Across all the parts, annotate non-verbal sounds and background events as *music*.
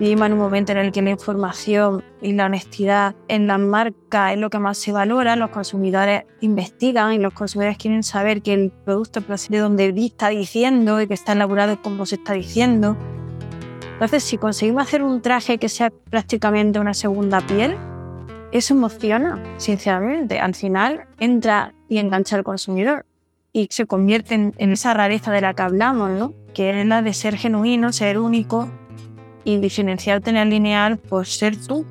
Vivimos en un momento en el que la información y la honestidad en las marcas es lo que más se valora. Los consumidores investigan y los consumidores quieren saber que el producto de donde está diciendo y que está elaborado como se está diciendo. Entonces, si conseguimos hacer un traje que sea prácticamente una segunda piel, eso emociona, sinceramente. Al final entra y engancha al consumidor y se convierte en, esa rareza de la que hablamos, ¿no? que es la de ser genuino, ser único y diferenciarte en el lineal por ser tú.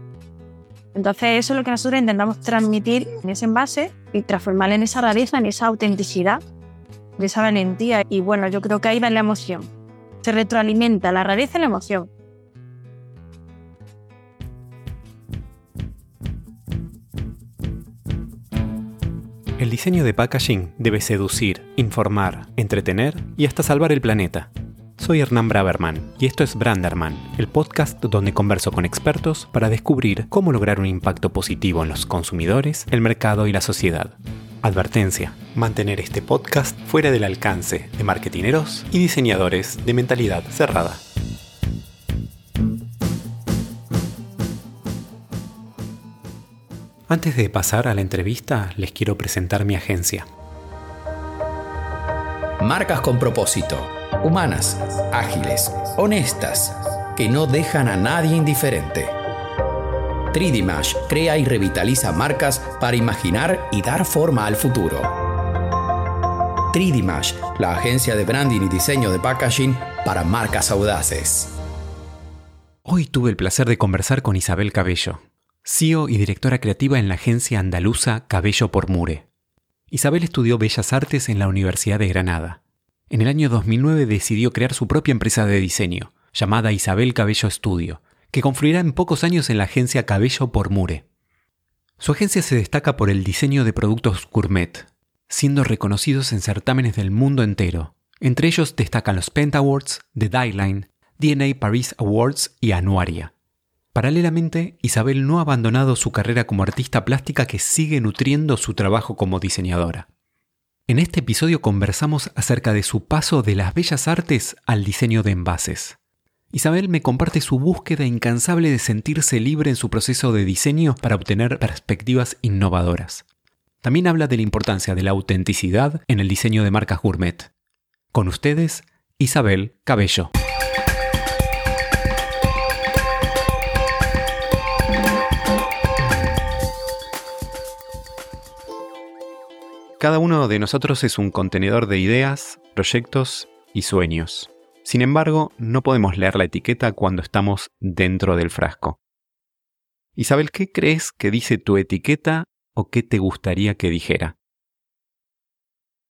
Entonces eso es lo que nosotros intentamos transmitir en ese envase y transformarlo en esa rareza, en esa autenticidad, en esa valentía. Y bueno, yo creo que ahí va la emoción. Se retroalimenta la rareza y la emoción. El diseño de packaging debe seducir, informar, entretener y hasta salvar el planeta. Soy Hernán Braverman y esto es Branderman, el podcast donde converso con expertos para descubrir cómo lograr un impacto positivo en los consumidores, el mercado y la sociedad. Advertencia, mantener este podcast fuera del alcance de marketineros y diseñadores de mentalidad cerrada. Antes de pasar a la entrevista, les quiero presentar mi agencia. Marcas con propósito humanas, ágiles, honestas, que no dejan a nadie indiferente. 3D crea y revitaliza marcas para imaginar y dar forma al futuro. 3D la agencia de branding y diseño de packaging para marcas audaces. Hoy tuve el placer de conversar con Isabel Cabello, CEO y directora creativa en la agencia andaluza Cabello por Mure. Isabel estudió Bellas Artes en la Universidad de Granada en el año 2009 decidió crear su propia empresa de diseño, llamada Isabel Cabello Studio, que confluirá en pocos años en la agencia Cabello por Mure. Su agencia se destaca por el diseño de productos gourmet, siendo reconocidos en certámenes del mundo entero. Entre ellos destacan los Pent Awards, The Dieline, DNA Paris Awards y Anuaria. Paralelamente, Isabel no ha abandonado su carrera como artista plástica que sigue nutriendo su trabajo como diseñadora. En este episodio conversamos acerca de su paso de las bellas artes al diseño de envases. Isabel me comparte su búsqueda incansable de sentirse libre en su proceso de diseño para obtener perspectivas innovadoras. También habla de la importancia de la autenticidad en el diseño de marcas gourmet. Con ustedes, Isabel Cabello. Cada uno de nosotros es un contenedor de ideas, proyectos y sueños. Sin embargo, no podemos leer la etiqueta cuando estamos dentro del frasco. Isabel, ¿qué crees que dice tu etiqueta o qué te gustaría que dijera?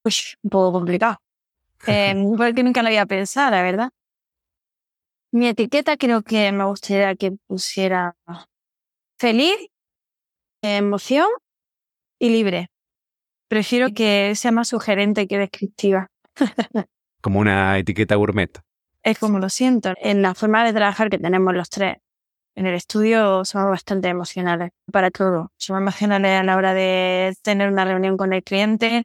Uy, un poco complicado. *laughs* Eh, porque nunca lo había pensado, la verdad. Mi etiqueta creo que me gustaría que pusiera feliz, emoción y libre. Prefiero que sea más sugerente que descriptiva. como una etiqueta gourmet. Es como lo siento. En la forma de trabajar que tenemos los tres. En el estudio somos bastante emocionales para todo. Somos emocionales a la hora de tener una reunión con el cliente,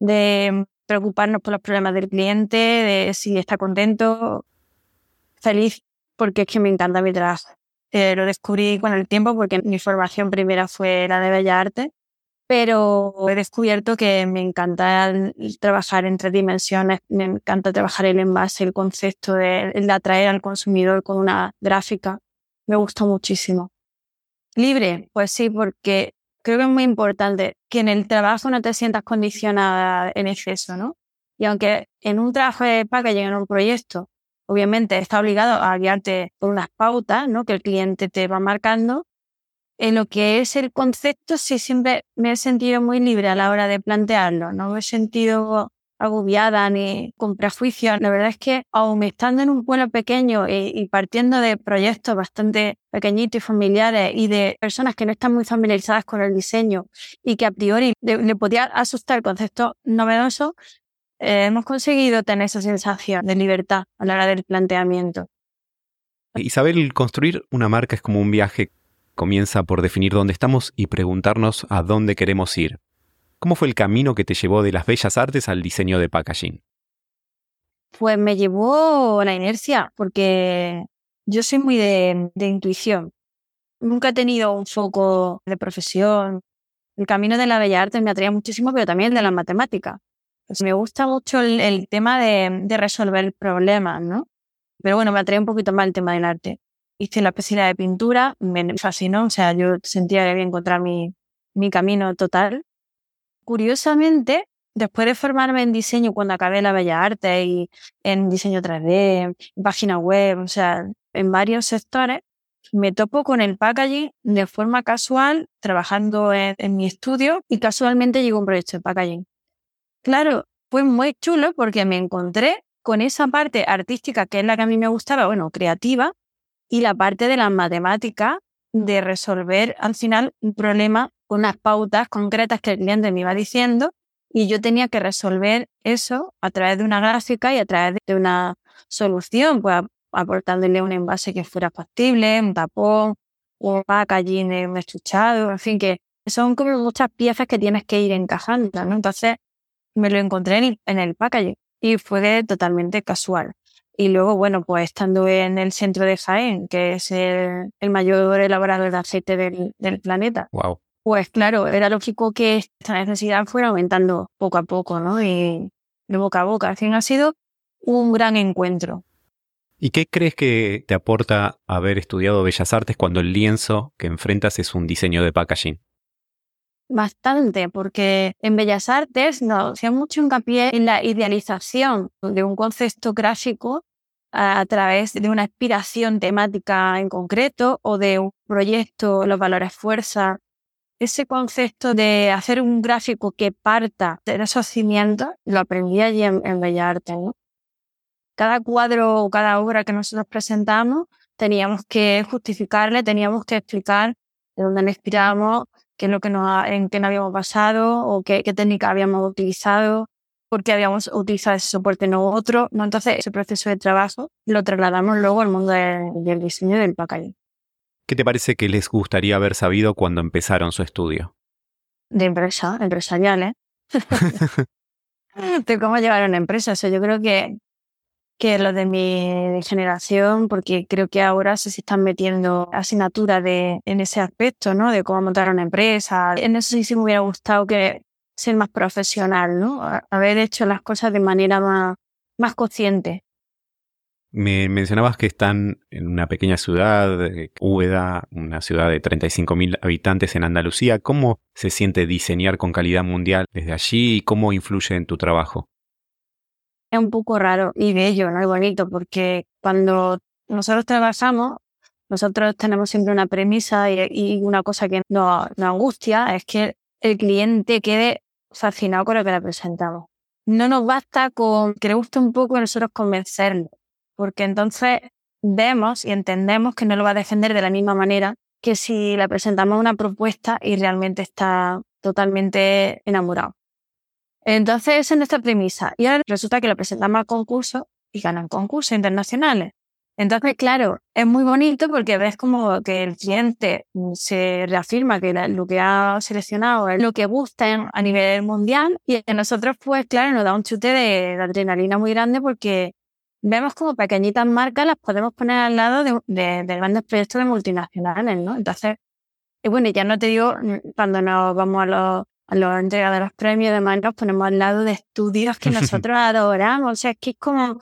de preocuparnos por los problemas del cliente, de si está contento, feliz, porque es que me encanta mi trabajo. Eh, lo descubrí con el tiempo porque mi formación primera fue la de Bellas Artes pero he descubierto que me encanta trabajar en tres dimensiones, me encanta trabajar el envase, el concepto de, de atraer al consumidor con una gráfica. Me gusta muchísimo. Libre, pues sí, porque creo que es muy importante que en el trabajo no te sientas condicionada en exceso, ¿no? Y aunque en un trabajo de packaging, en un proyecto, obviamente está obligado a guiarte por unas pautas, ¿no? Que el cliente te va marcando, en lo que es el concepto, sí siempre me he sentido muy libre a la hora de plantearlo. No me he sentido agobiada ni con prejuicios. La verdad es que, aun estando en un pueblo pequeño y, partiendo de proyectos bastante pequeñitos y familiares y de personas que no están muy familiarizadas con el diseño y que a priori le, podía asustar conceptos novedosos, eh, hemos conseguido tener esa sensación de libertad a la hora del planteamiento. Isabel, construir una marca es como un viaje comienza por definir dónde estamos y preguntarnos a dónde queremos ir. ¿Cómo fue el camino que te llevó de las bellas artes al diseño de packaging? Pues me llevó la inercia, porque yo soy muy de, intuición. Nunca he tenido un foco de profesión. El camino de la bella arte me atraía muchísimo, pero también de la matemática. Pues me gusta mucho el, el tema de, de, resolver problemas, ¿no? Pero bueno, me atrae un poquito más el tema del arte. Hice la especialidad de pintura, me fascinó, o sea, yo sentía que había encontrar mi, mi camino total. Curiosamente, después de formarme en diseño cuando acabé la Bella Arte y en diseño 3D, en página web, o sea, en varios sectores, me topo con el packaging de forma casual, trabajando en, en mi estudio y casualmente llegó un proyecto de packaging. Claro, fue muy chulo porque me encontré con esa parte artística que es la que a mí me gustaba, bueno, creativa, y la parte de las matemáticas de resolver al final un problema con unas pautas concretas que el cliente me iba diciendo y yo tenía que resolver eso a través de una gráfica y a través de una solución, pues aportándole un envase que fuera factible, un tapón, un packaging, un estuchado, en fin, que son como muchas piezas que tienes que ir encajando, ¿no? Entonces me lo encontré en el, en el packaging y fue totalmente casual. Y luego, bueno, pues estando en el centro de Jaén, que es el, el mayor elaborador de aceite del, del planeta, Wow. pues claro, era lógico que esta necesidad fuera aumentando poco a poco, ¿no? Y de boca a boca. Fin ha sido un gran encuentro. ¿Y qué crees que te aporta haber estudiado Bellas Artes cuando el lienzo que enfrentas es un diseño de packaging? Bastante, porque en Bellas Artes nos hacía mucho hincapié en la idealización de un concepto gráfico a, través de una inspiración temática en concreto o de un proyecto, los valores fuerza. Ese concepto de hacer un gráfico que parta de esos cimientos lo aprendí allí en, Bellas Artes. ¿no? Cada cuadro o cada obra que nosotros presentamos teníamos que justificarle, teníamos que explicar de dónde nos inspiramos, qué es lo que nos, en qué nos habíamos basado o qué, qué técnica habíamos utilizado, por qué habíamos utilizado ese soporte no otro. ¿no? Entonces, ese proceso de trabajo lo trasladamos luego al mundo de, del diseño del packaging. ¿Qué te parece que les gustaría haber sabido cuando empezaron su estudio? De empresa, empresariales. *laughs* *laughs* de cómo llevar una empresa. O sea, yo creo que, que los de mi generación, porque creo que ahora se están metiendo asignaturas de, en ese aspecto, ¿no? De cómo montar una empresa. En eso sí, sí me hubiera gustado que ser más profesional, ¿no? Haber hecho las cosas de manera más, más consciente. Me mencionabas que están en una pequeña ciudad, eh, Úbeda, una ciudad de 35.000 habitantes en Andalucía. ¿Cómo se siente diseñar con calidad mundial desde allí y cómo influye en tu trabajo? Es un poco raro y bello, ¿no? Y bonito, porque cuando nosotros trabajamos, nosotros tenemos siempre una premisa y, y una cosa que nos, nos angustia, es que el cliente quede fascinado con lo que le presentamos. No nos basta con que le guste un poco a nosotros convencerlo porque entonces vemos y entendemos que no lo va a defender de la misma manera que si le presentamos una propuesta y realmente está totalmente enamorado. Entonces, esa es nuestra premisa. Y ahora resulta que lo presentamos al concurso y ganan concursos internacionales. Entonces, claro, es muy bonito porque ves como que el cliente se reafirma que lo que ha seleccionado es lo que gusta a nivel mundial y a nosotros, pues claro, nos da un chute de, de adrenalina muy grande porque vemos como pequeñitas marcas las podemos poner al lado de, de, de grandes proyectos de multinacionales, ¿no? Entonces, y bueno, ya no te digo, cuando nos vamos a los, a los los premios, además nos ponemos al lado de estudios que *laughs* nosotros adoramos, o sea, es que es como,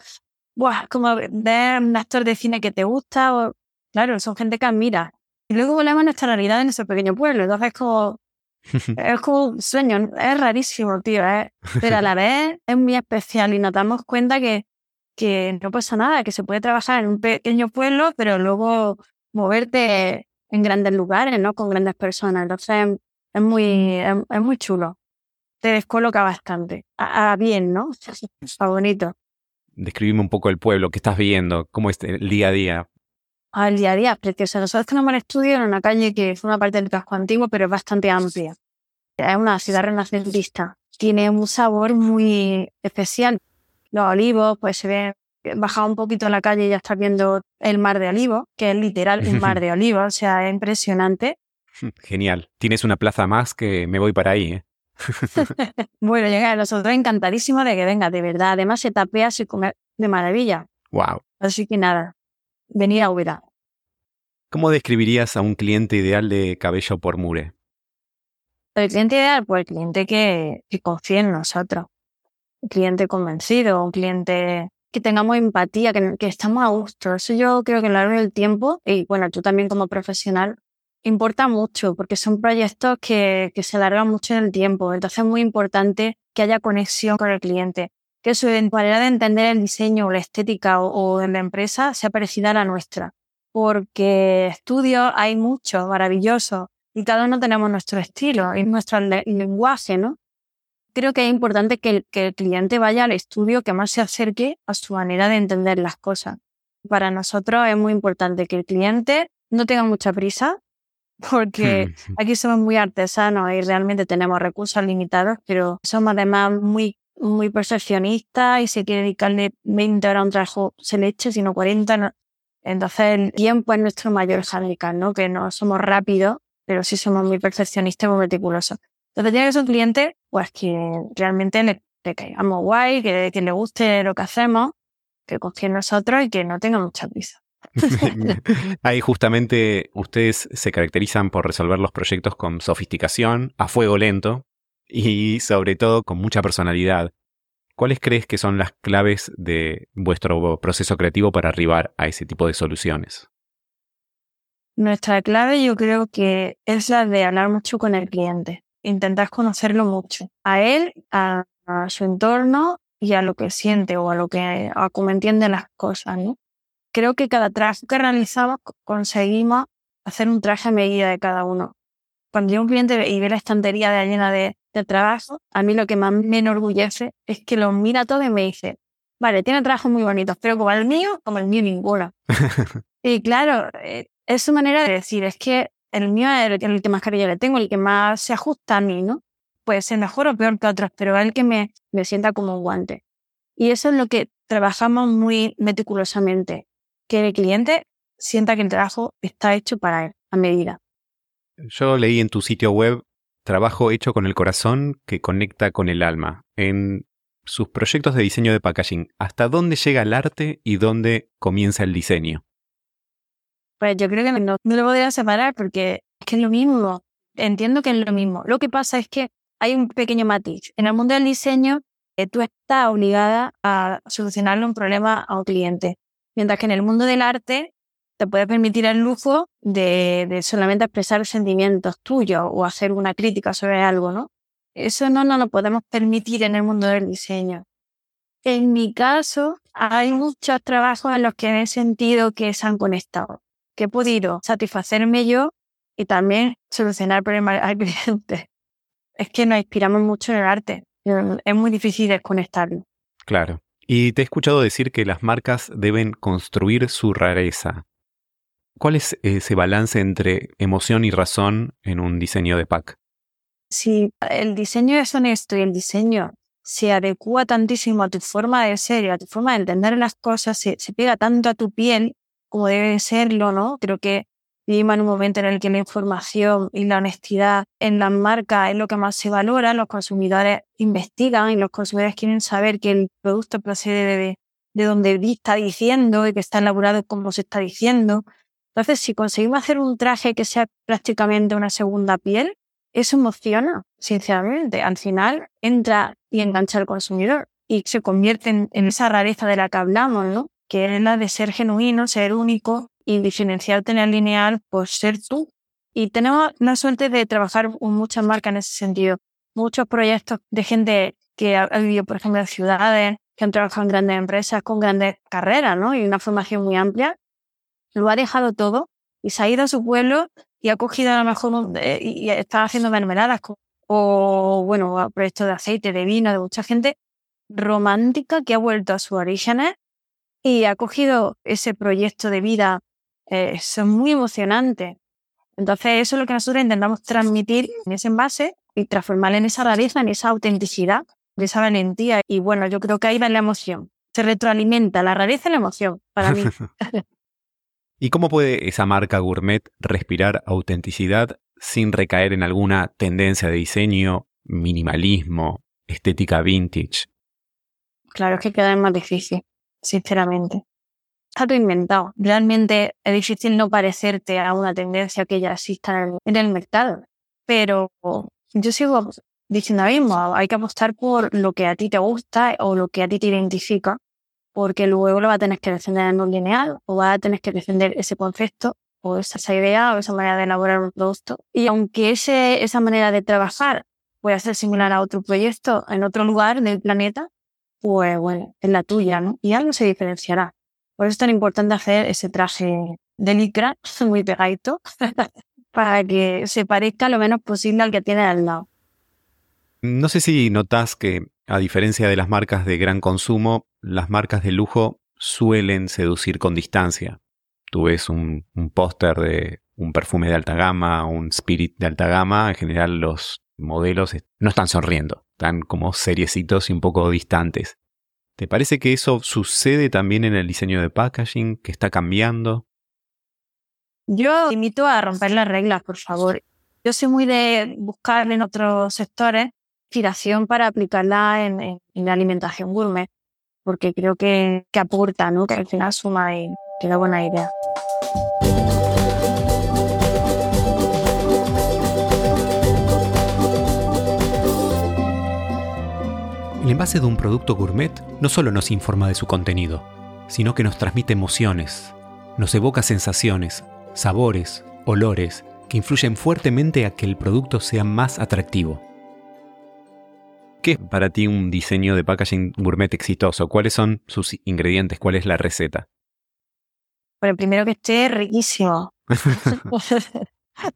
buah, como ver un actor de cine que te gusta, o, claro, son gente que admira. Y luego volvemos a nuestra realidad en ese pequeño pueblo, entonces es como, *laughs* es como un sueño, es rarísimo, tío, ¿eh? pero a la vez es muy especial y nos damos cuenta que que no pasa nada, que se puede trabajar en un pequeño pueblo, pero luego moverte en grandes lugares, ¿no? Con grandes personas. Entonces es muy, es, es muy chulo. Te descoloca bastante. A, a bien, ¿no? *laughs* Está bonito. Describime un poco el pueblo, ¿qué estás viendo? ¿Cómo es el día a día? Al día a día, precioso. Nosotros tenemos el estudio en una calle que es una parte del casco antiguo, pero es bastante amplia. Es una ciudad renacentista. Tiene un sabor muy especial los olivos, pues se ve, baja un poquito la calle y ya estás viendo el mar de olivos, que es literal un *laughs* mar de olivos, o sea, es impresionante. *laughs* Genial. Tienes una plaza más que me voy para ahí, ¿eh? *laughs* *laughs* bueno, llega nosotros encantadísimos de que venga, de verdad. Además, se tapea, se come de maravilla. Wow. Así que nada, venir a Ubera. ¿Cómo describirías a un cliente ideal de cabello por mure? El cliente ideal, pues el cliente que, que confíe en nosotros. Un cliente convencido, un cliente que tengamos empatía, que, que estamos a gusto. Eso yo creo que a lo largo del tiempo, y bueno, tú también como profesional, importa mucho porque son proyectos que, que se alargan mucho en el tiempo. Entonces es muy importante que haya conexión con el cliente, que su manera de entender el diseño o la estética o, o la empresa sea parecida a la nuestra. Porque estudios hay muchos, maravillosos, y cada uno tenemos nuestro estilo y nuestro lenguaje, ¿no? Creo que es importante que el, que el cliente vaya al estudio que más se acerque a su manera de entender las cosas. Para nosotros es muy importante que el cliente no tenga mucha prisa, *laughs* porque aquí somos muy artesanos y realmente tenemos recursos limitados, pero somos además muy, muy perfeccionistas y si quiere dedicarle 20 horas a un trabajo se le eche, sino 40. No. Entonces el tiempo es nuestro mayor handicap, ¿no? Que no somos rápidos, pero sí somos muy perfeccionistas y muy meticulosos. Entonces tiene que ser un cliente, pues que realmente le, le caigamos guay, que, que le guste lo que hacemos, que confíe en nosotros y que no tenga mucha prisa. *laughs* Ahí justamente ustedes se caracterizan por resolver los proyectos con sofisticación, a fuego lento y sobre todo con mucha personalidad. ¿Cuáles crees que son las claves de vuestro proceso creativo para arribar a ese tipo de soluciones? Nuestra clave yo creo que es la de hablar mucho con el cliente, intentar conocerlo mucho, a él, a, su entorno y a lo que siente o a lo que a cómo entiende las cosas, ¿no? Creo que cada traje que realizamos conseguimos hacer un traje a medida de cada uno. Cuando yo un cliente y ve la estantería de llena de, de trabajo, a mí lo que más me enorgullece es que lo mira todo y me dice, vale, tiene trabajos muy bonitos, pero como el mío, como el mío ninguno. *laughs* y claro, eh, es su manera de decir, es que el mío es el, el que más cariño le tengo, el que más se ajusta a mí, ¿no? Puede ser mejor o peor que otros, pero es el que me, me sienta como un guante. Y eso es lo que trabajamos muy meticulosamente que el cliente sienta que el trabajo está hecho para él, a medida. Yo leí en tu sitio web trabajo hecho con el corazón que conecta con el alma. En sus proyectos de diseño de packaging, ¿hasta dónde llega el arte y dónde comienza el diseño? Pues yo creo que no, no lo podría separar porque es que es lo mismo. Entiendo que es lo mismo. Lo que pasa es que hay un pequeño matiz. En el mundo del diseño, eh, tú estás obligada a solucionarle un problema a un cliente. Mientras que en el mundo del arte te puede permitir el lujo de, solamente expresar sentimientos tuyos o hacer una crítica sobre algo, ¿no? Eso no nos lo podemos permitir en el mundo del diseño. En mi caso, hay muchos trabajos en los que he sentido que se han conectado, que he podido satisfacerme yo y también solucionar problemas al cliente. Es que nos inspiramos mucho en el arte. Es muy difícil desconectarlo. Claro. Y te he escuchado decir que las marcas deben construir su rareza. ¿Cuál es ese balance entre emoción y razón en un diseño de pack? Si el diseño es honesto y el diseño se adecua tantísimo a tu forma de ser y a tu forma de entender las cosas, se, se pega tanto a tu piel como debe serlo, ¿no? Creo que vivimos en un momento en el que la información y la honestidad en las marcas es lo que más se valora, los consumidores investigan y los consumidores quieren saber que el producto procede de, de donde está diciendo y que está elaborado como se está diciendo. Entonces, si conseguimos hacer un traje que sea prácticamente una segunda piel, eso emociona, sinceramente. Al final entra y engancha al consumidor y se convierte en, en esa rareza de la que hablamos, ¿no? Que es la de ser genuino, ser único y diferenciarte en lineal por ser tú. Y tenemos la suerte de trabajar con muchas marcas en ese sentido. Muchos proyectos de gente que ha vivido, por ejemplo, en ciudades, que han trabajado en grandes empresas con grandes carreras, ¿no? Y una formación muy amplia. Lo ha dejado todo y se ha ido a su pueblo y ha cogido a lo mejor un, eh, y está haciendo mermeladas o, bueno, proyectos de aceite, de vino, de mucha gente romántica que ha vuelto a sus orígenes y ha cogido ese proyecto de vida eh, son muy emocionantes. Entonces, eso es lo que nosotros intentamos transmitir en ese envase y transformar en esa rareza, en esa autenticidad, en esa valentía. Y bueno, yo creo que ahí va la emoción. Se retroalimenta la rareza y la emoción, para mí. *laughs* ¿Y cómo puede esa marca gourmet respirar autenticidad sin recaer en alguna tendencia de diseño, minimalismo, estética vintage? Claro, es que queda más difícil, sinceramente. Está todo inventado. Realmente es difícil no parecerte a una tendencia que ya exista en el mercado. Pero yo sigo diciendo mismo, hay que apostar por lo que a ti te gusta o lo que a ti te identifica, porque luego lo vas a tener que defender en un lineal o vas a tener que defender ese concepto o esa idea o esa manera de elaborar un producto. Y aunque ese, esa manera de trabajar pueda ser similar a otro proyecto en otro lugar del planeta, pues bueno, es la tuya, ¿no? Y algo se diferenciará. Por eso es tan importante hacer ese traje de licra *laughs* muy pegadito para que se parezca lo menos posible al que tiene al lado. No sé si notas que, a diferencia de las marcas de gran consumo, las marcas de lujo suelen seducir con distancia. Tú ves un, un póster de un perfume de alta gama, un spirit de alta gama, en general los modelos no están sonriendo, están como seriecitos y un poco distantes. ¿Te parece que eso sucede también en el diseño de packaging, que está cambiando? Yo invito a romper las reglas, por favor. Yo soy muy de buscar en otros sectores inspiración para aplicarla en, la alimentación gourmet, porque creo que, que aporta, ¿no? que al final suma y que da buena idea. El envase de un producto gourmet no solo nos informa de su contenido, sino que nos transmite emociones, nos evoca sensaciones, sabores, olores, que influyen fuertemente a que el producto sea más atractivo. ¿Qué es para ti un diseño de packaging gourmet exitoso? ¿Cuáles son sus ingredientes? ¿Cuál es la receta? Bueno, primero que esté riquísimo. *laughs*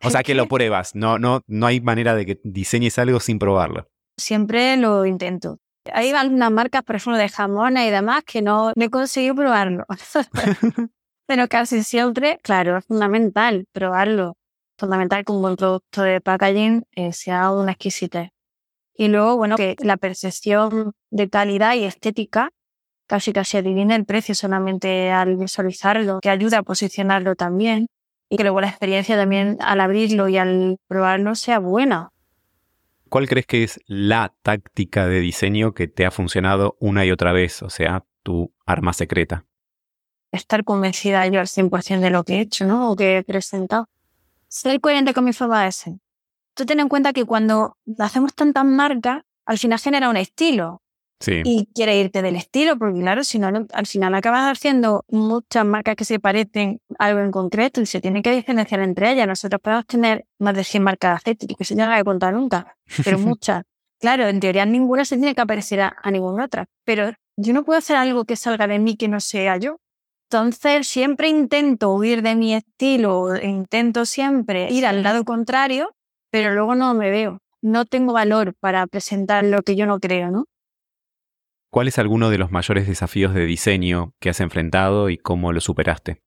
o sea que lo pruebas, no, no, no hay manera de que diseñes algo sin probarlo. Siempre lo intento. Hay algunas marcas, por ejemplo, de jamones y demás, que no, he conseguido probarlo. *laughs* Pero casi siempre, claro, es fundamental probarlo. Fundamental que un buen producto de packaging eh, sea una exquisitez. Y luego, bueno, que la percepción de calidad y estética casi casi adivina el precio solamente al visualizarlo, que ayuda a posicionarlo también. Y que luego la experiencia también al abrirlo y al probarlo sea buena. ¿Cuál crees que es la táctica de diseño que te ha funcionado una y otra vez? O sea, tu arma secreta. Estar convencida yo al 100% de lo que he hecho, ¿no? O que he presentado. Ser coherente con mi forma de ser. Tú ten en cuenta que cuando hacemos tantas marcas, al final genera un estilo. Y quiere irte del estilo, porque claro, si no, al final acabas haciendo muchas marcas que se parecen a algo en concreto y se tienen que diferenciar entre ellas. Nosotros podemos tener más de 100 marcas de aceite, que se no la he contado nunca, pero *laughs* muchas. Claro, en teoría ninguna se tiene que parecer a, a ninguna otra, pero yo no puedo hacer algo que salga de mí que no sea yo. Entonces, siempre intento huir de mi estilo, intento siempre ir al lado contrario, pero luego no me veo. No tengo valor para presentar lo que yo no creo, ¿no? ¿Cuál es alguno de los mayores desafíos de diseño que has enfrentado y cómo lo superaste?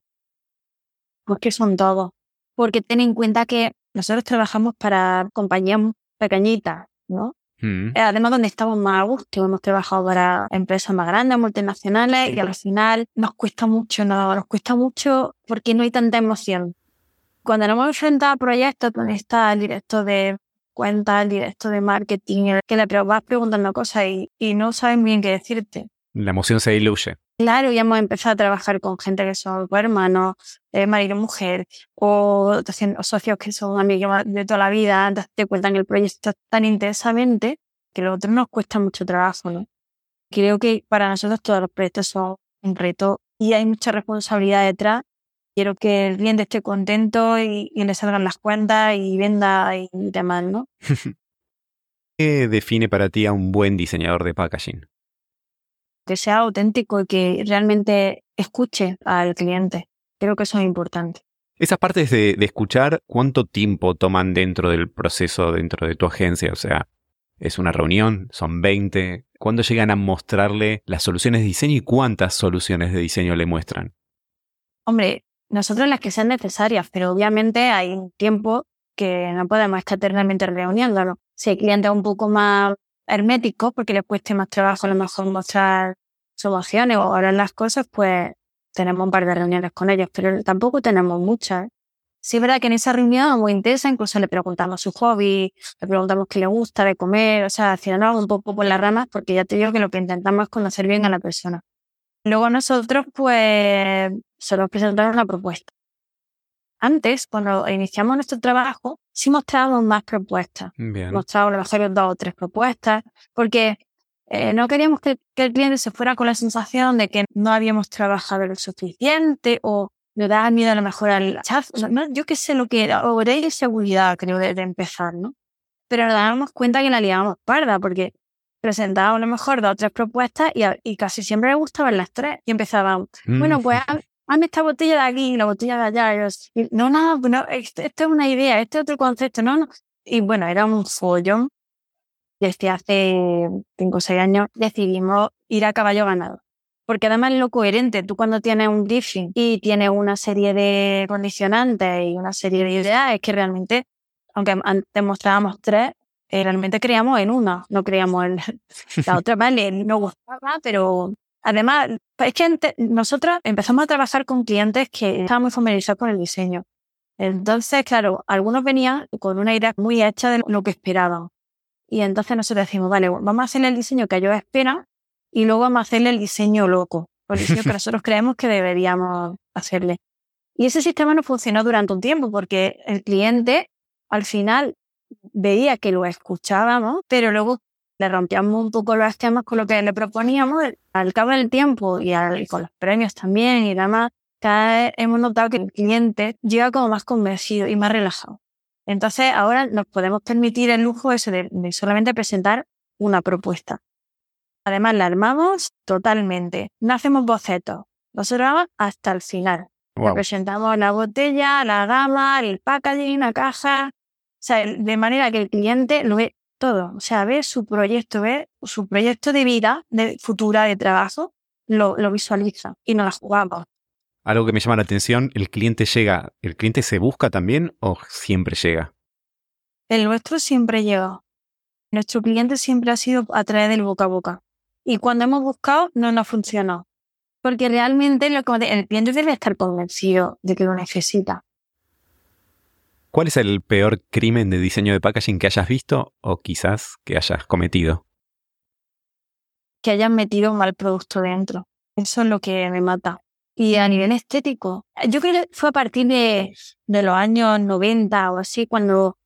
Pues que son todos. Porque ten en cuenta que nosotros trabajamos para compañías pequeñitas, ¿no? Mm. Eh, además, donde estamos más a gusto, hemos trabajado para empresas más grandes, multinacionales, y al final nos cuesta mucho, no, nos cuesta mucho porque no hay tanta emoción. Cuando nos hemos enfrentado a proyectos donde está el director de cuenta, el directo de marketing, que le vas preguntando cosas y, no saben bien qué decirte. La emoción se diluye. Claro, ya hemos empezado a trabajar con gente que son hermanos, eh, marido y mujer, o, socios que son amigos de toda la vida, entonces te cuentan el proyecto tan intensamente que a otros nos cuesta mucho trabajo, ¿no? Creo que para nosotros todos los proyectos son un reto y hay mucha responsabilidad detrás quiero que el cliente esté contento y, le salgan las cuentas y venda y demás, ¿no? *laughs* ¿Qué define para ti a un buen diseñador de packaging? Que sea auténtico y que realmente escuche al cliente. Creo que eso es importante. Esas partes de, de, escuchar, ¿cuánto tiempo toman dentro del proceso, dentro de tu agencia? O sea, ¿es una reunión? ¿Son 20? ¿Cuándo llegan a mostrarle las soluciones de diseño y cuántas soluciones de diseño le muestran? Hombre, nosotros las que sean necesarias, pero obviamente hay un tiempo que no podemos estar eternamente reuniéndonos. Si hay clientes un poco más herméticos, porque les cueste más trabajo a lo mejor mostrar soluciones o hablar las cosas, pues tenemos un par de reuniones con ellos, pero tampoco tenemos muchas. Sí es verdad que en esa reunión muy intensa, incluso le preguntamos su hobby, le preguntamos qué le gusta de comer, o sea, haciendo un poco por las ramas, porque ya te digo que lo que intentamos es conocer bien a la persona. Luego nosotros, pues, se nos presentaron una propuesta. Antes, cuando iniciamos nuestro trabajo, sí mostrábamos más propuestas. Bien. Mostrábamos a lo mejor dos o tres propuestas, porque eh, no queríamos que, que el cliente se fuera con la sensación de que no habíamos trabajado lo suficiente o le daba miedo a lo mejor al chat. No, yo qué sé lo que era, o de inseguridad, creo, de, de empezar, ¿no? Pero nos dábamos cuenta que la liábamos parda, porque presentábamos a lo mejor dos o tres propuestas y, y casi siempre le gustaban las tres. Y bueno, Mm. pues haz- hazme esta botella de aquí la botella de allá. Y no, nada, pues no, esto, esto es una idea, este es otro concepto, no, no. Y bueno, era un follón. Desde hace cinco o seis años decidimos ir a caballo ganado. Porque además es lo coherente. Tú cuando tienes un briefing y tienes una serie de condicionantes y una serie de ideas, es que realmente, aunque antes mostrábamos tres, realmente creíamos en una, no creíamos en *laughs* la otra. Vale, nos gustaba, pero además, es que ante- nosotros empezamos a trabajar con clientes que estaban muy familiarizados con el diseño. Entonces, claro, algunos venían con una idea muy hecha de lo que esperaban. Y entonces nosotros decimos, vale, vamos a hacerle el diseño que ellos esperan y luego vamos a hacerle el diseño loco, el diseño que *laughs* nosotros creemos que deberíamos hacerle. Y ese sistema no funcionó durante un tiempo porque el cliente al final veía que lo escuchábamos, pero luego le rompíamos un poco los esquemas con lo que le proponíamos. Al cabo del tiempo y, al- y con los premios también y demás, cada vez hemos notado que el cliente llega como más convencido y más relajado. Entonces ahora nos podemos permitir el lujo ese de, de solamente presentar una propuesta. Además la armamos totalmente. No hacemos bocetos. Nosotros vamos hasta el final. Wow. presentamos la botella, la gama, el packaging, la caja. O sea, de manera que el cliente lo ve todo. O sea, ve su proyecto, ve su proyecto de vida, de futura, de trabajo, lo, lo visualiza y nos la jugamos. Algo que me llama la atención, el cliente llega, ¿el cliente se busca también o siempre llega? El nuestro siempre llega. Nuestro cliente siempre ha sido a través del boca a boca. Y cuando hemos buscado, no nos funcionó. Porque realmente lo que- el cliente debe estar convencido de que lo necesita. ¿Cuál es el peor crimen de diseño de packaging que hayas visto o quizás que hayas cometido? que hayan metido un mal producto dentro. Eso es lo que me mata. Y a nivel estético, yo creo que fue a partir de, de los años 90 o así, cuando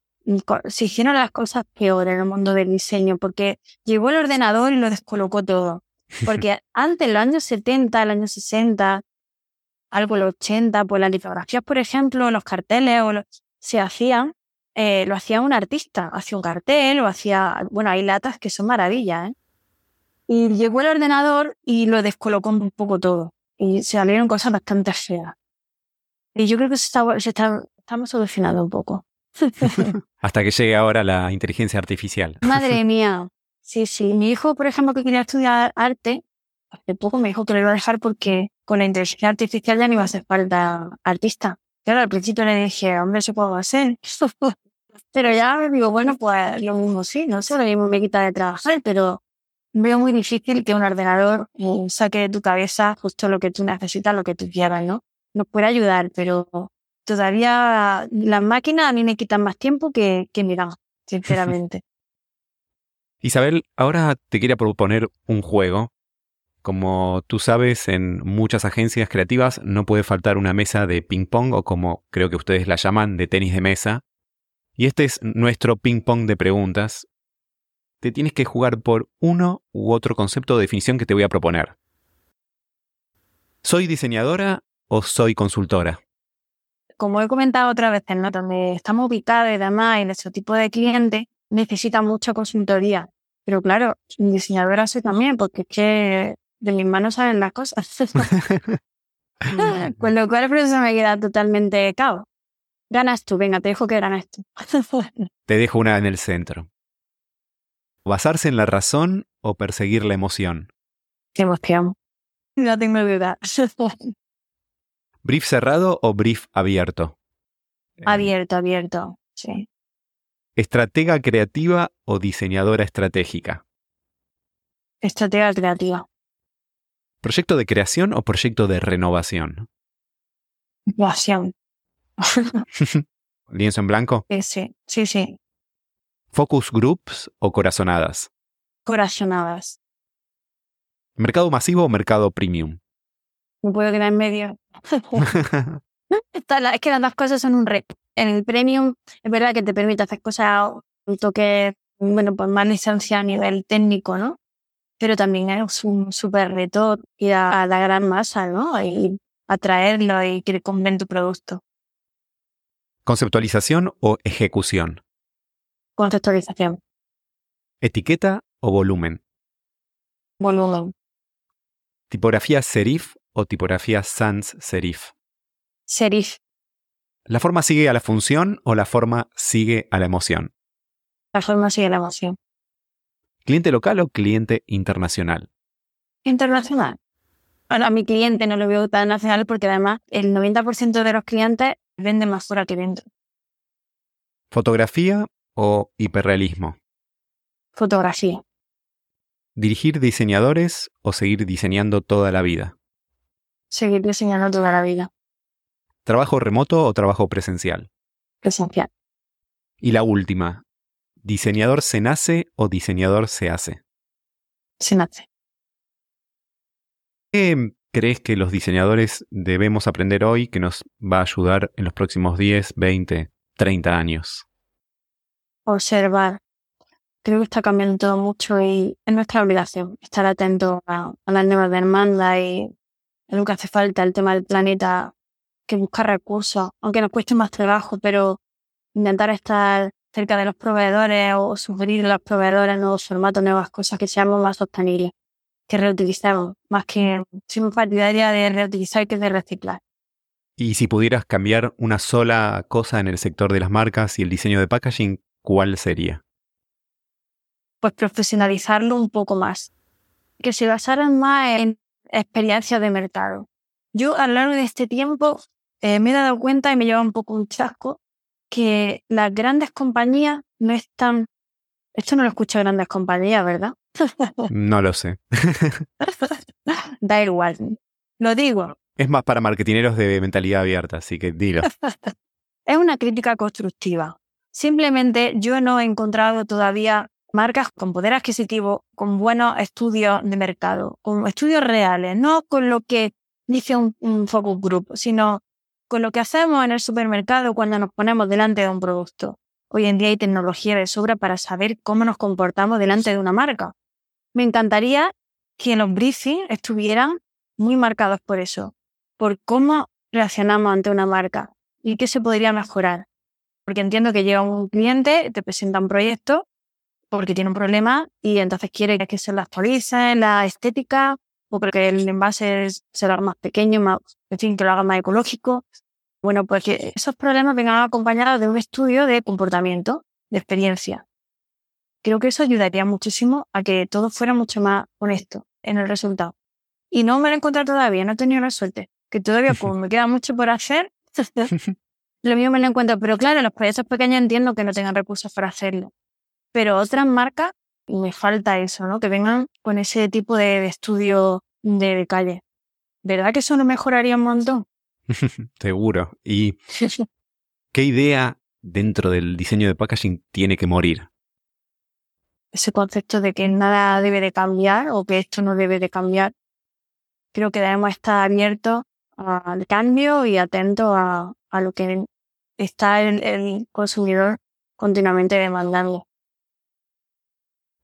se hicieron las cosas peor en el mundo del diseño, porque llegó el ordenador y lo descolocó todo. *laughs* Porque antes, en los años 70, los años 60, algo en los 80, pues las litografías, por ejemplo, los carteles o los- se hacían, eh, lo hacía un artista, hacía un cartel o hacía, bueno, hay latas que son maravillas, ¿eh? Y llegó el ordenador y lo descolocó un poco todo. Y salieron cosas bastante feas. Y yo creo que se está, se está, estamos solucionando un poco. *laughs* Hasta que llegue ahora la inteligencia artificial. Madre *laughs* mía. Sí, sí. Mi hijo, por ejemplo, que quería estudiar arte, hace poco me dijo que lo iba a dejar porque con la inteligencia artificial ya no iba a hacer falta artista. Claro, al principio le dije, hombre, eso puedo hacer. *laughs* pero ya digo, bueno, pues lo mismo sí, no sé, lo mismo me quita de trabajar, pero veo muy difícil que un ordenador eh, saque de tu cabeza justo lo que tú necesitas, lo que tú quieras, ¿no? Nos puede ayudar, pero todavía las máquinas a mí me quitan más tiempo que, que mi gama, *laughs* sinceramente. Isabel, ahora te quería proponer un juego. Como tú sabes, en muchas agencias creativas no puede faltar una mesa de ping pong o como creo que ustedes la llaman, de tenis de mesa. Y este es nuestro ping pong de preguntas. Te tienes que jugar por uno u otro concepto de definición que te voy a proponer. ¿Soy diseñadora o soy consultora? como he comentado otras veces, ¿no? donde estamos ubicados y demás, y nuestro tipo de cliente necesita mucha consultoría. Pero claro, diseñadora soy también, porque es que de mis manos salen las cosas. *laughs* *laughs* Con lo cual, por eso me queda totalmente cao. Ganas tú, venga, te dejo que ganas tú. *laughs* Te dejo una en el centro. ¿Basarse en la razón o perseguir la emoción? Emoción. No tengo duda. ¿Brief cerrado o brief abierto? Eh, abierto, abierto. Sí. ¿Estratega creativa o diseñadora estratégica? Estratega creativa. ¿Proyecto de creación o proyecto de renovación? Pasión. *laughs* ¿Lienzo en blanco? Sí, sí, sí, sí. ¿Focus groups o corazonadas? Corazonadas. ¿Mercado masivo o mercado premium? no puedo quedar en medio. *laughs* *laughs* es que las dos cosas son un reto. En el premium es verdad que te permite hacer cosas, un toque, bueno, pues más licencia a nivel técnico, ¿no? Pero también es un súper reto ir a, la gran masa, ¿no? Y atraerlo y que compren tu producto. ¿Conceptualización o ejecución? Conceptualización. ¿Etiqueta o volumen? Volumen. ¿Tipografía serif o tipografía sans serif? Serif. ¿La forma sigue a la función o la forma sigue a la emoción? La forma sigue a la emoción. ¿Cliente local o cliente internacional? Internacional. a mi cliente no lo veo tan nacional porque además el 90% de los clientes venden más fuera que dentro. ¿Fotografía o hiperrealismo? Fotografía. ¿Dirigir diseñadores o seguir diseñando toda la vida? Seguir diseñando toda la vida. ¿Trabajo remoto o trabajo presencial? Presencial. Y la última, ¿diseñador se nace o diseñador se hace? Se nace. ¿Qué crees que los diseñadores debemos aprender hoy que nos va a ayudar en los próximos 10, 20, 30 años? Observar. Creo que está cambiando todo mucho y es nuestra obligación estar atento a, las nuevas demandas y a lo que hace falta, el tema del planeta que buscar recursos, aunque nos cueste más trabajo, pero intentar estar cerca de los proveedores o sugerir a los proveedores nuevos formatos, nuevas cosas que seamos más sostenibles, que reutilizamos, más que soy partidaria de reutilizar que de reciclar. Y si pudieras cambiar una sola cosa en el sector de las marcas y el diseño de packaging, ¿cuál sería? Pues profesionalizarlo un poco más. Que se basaran más en experiencias de mercado. Yo a lo largo de este tiempo eh, me he dado cuenta y me lleva un poco un chasco que las grandes compañías no están... Esto no lo escucha grandes compañías, ¿verdad? *laughs* no lo sé. *laughs* da igual. Lo digo. Es más para marketineros de mentalidad abierta, así que dilo. *laughs* es una crítica constructiva. Simplemente yo no he encontrado todavía marcas con poder adquisitivo, con buenos estudios de mercado, con estudios reales, no con lo que dice un focus group, sino con lo que hacemos en el supermercado cuando nos ponemos delante de un producto. Hoy en día hay tecnología de sobra para saber cómo nos comportamos delante de una marca. Me encantaría que los briefings estuvieran muy marcados por eso, por cómo reaccionamos ante una marca y qué se podría mejorar. Porque entiendo que llega un cliente, te presenta un proyecto porque tiene un problema y entonces quiere que se lo actualice, la estética, o porque el envase se lo haga más pequeño, más, en fin, que lo haga más ecológico. Bueno, pues que esos problemas vengan acompañados de un estudio de comportamiento, de experiencia. Creo que eso ayudaría muchísimo a que todo fuera mucho más honesto en el resultado. Y no me lo he encontrado todavía, no he tenido la suerte, que todavía *laughs* como me queda mucho por hacer, *laughs* lo mismo me lo encuentro. Pero claro, los proyectos pequeños entiendo que no tengan recursos para hacerlo. Pero otras marcas, me falta eso, ¿no? Que vengan con ese tipo de, estudio de, de calle. ¿Verdad que eso no mejoraría un montón? *laughs* Seguro. ¿Y qué idea dentro del diseño de packaging tiene que morir? Ese concepto de que nada debe de cambiar o que esto no debe de cambiar. Creo que debemos estar abiertos al cambio y atentos a, lo que está el consumidor continuamente demandando.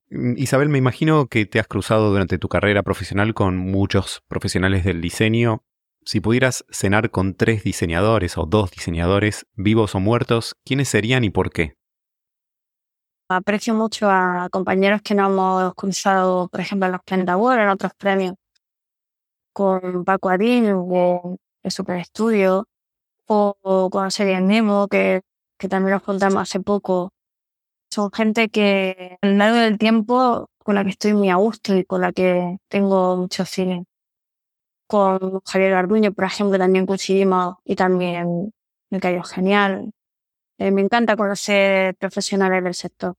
Mm, Isabel, me imagino que te has cruzado durante tu carrera profesional con muchos profesionales del diseño si pudieras cenar con tres diseñadores o dos diseñadores, vivos o muertos, ¿quiénes serían y por qué? Aprecio mucho a compañeros que nos hemos cruzado, por ejemplo, en los World, en otros premios, con Paco Adín de, Super Studio, o, con Serie Nemo, que, también nos contamos hace poco. Son gente que a lo largo del tiempo con la que estoy muy a gusto y con la que tengo mucho feeling con Javier Garduño, por ejemplo, también coincidimos y también me cayó genial. Eh, me encanta conocer profesionales del sector,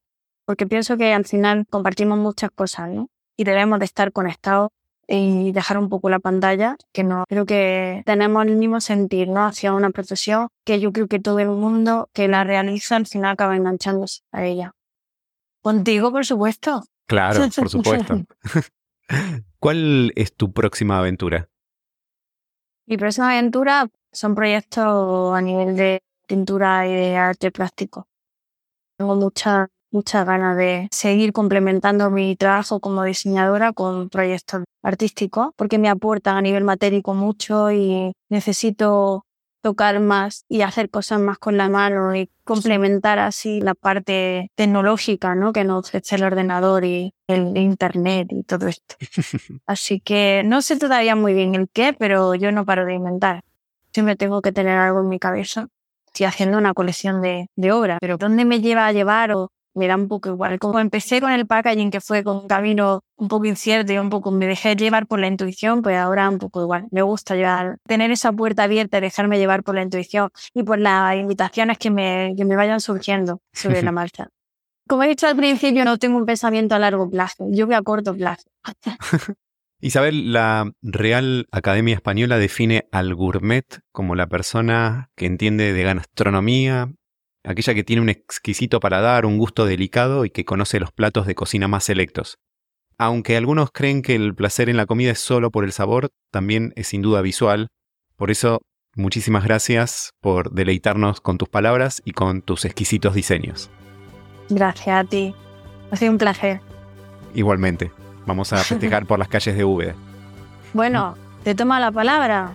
porque pienso que al final compartimos muchas cosas, ¿no? Y debemos de estar conectados y dejar un poco la pantalla, que no creo que tenemos el mismo sentir, ¿no? Hacia una profesión que yo creo que todo el mundo que la realiza al final acaba enganchándose a ella. Contigo, por supuesto. Claro, *laughs* por supuesto. *laughs* ¿Cuál es tu próxima aventura? Mi próxima aventura son proyectos a nivel de pintura y de arte plástico. Tengo mucha, muchas ganas de seguir complementando mi trabajo como diseñadora con proyectos artísticos porque me aportan a nivel matérico mucho y necesito tocar más y hacer cosas más con la mano y complementar así la parte tecnológica, ¿no? Que nos ofrece el ordenador y el internet y todo esto. *laughs* Así que no sé todavía muy bien el qué, pero yo no paro de inventar. Siempre tengo que tener algo en mi cabeza. Estoy haciendo una colección de, de obras, pero ¿dónde me lleva a llevar o me da un poco igual. Como empecé con el packaging, que fue con un camino un poco incierto y un poco me dejé llevar por la intuición, pues ahora un poco igual. Me gusta llevar, tener esa puerta abierta y dejarme llevar por la intuición y por las invitaciones que me, que me vayan surgiendo sobre la *laughs* marcha. Como he dicho al principio, no tengo un pensamiento a largo plazo, yo voy a corto plazo. *laughs* Isabel, la Real Academia Española define al gourmet como la persona que entiende de gastronomía, aquella que tiene un exquisito paladar, un gusto delicado y que conoce los platos de cocina más selectos. Aunque algunos creen que el placer en la comida es solo por el sabor, también es sin duda visual. Por eso, muchísimas gracias por deleitarnos con tus palabras y con tus exquisitos diseños. Gracias a ti. Ha sido un placer. Igualmente. Vamos a *laughs* festejar por las calles de Úbeda. Bueno, te toma la palabra.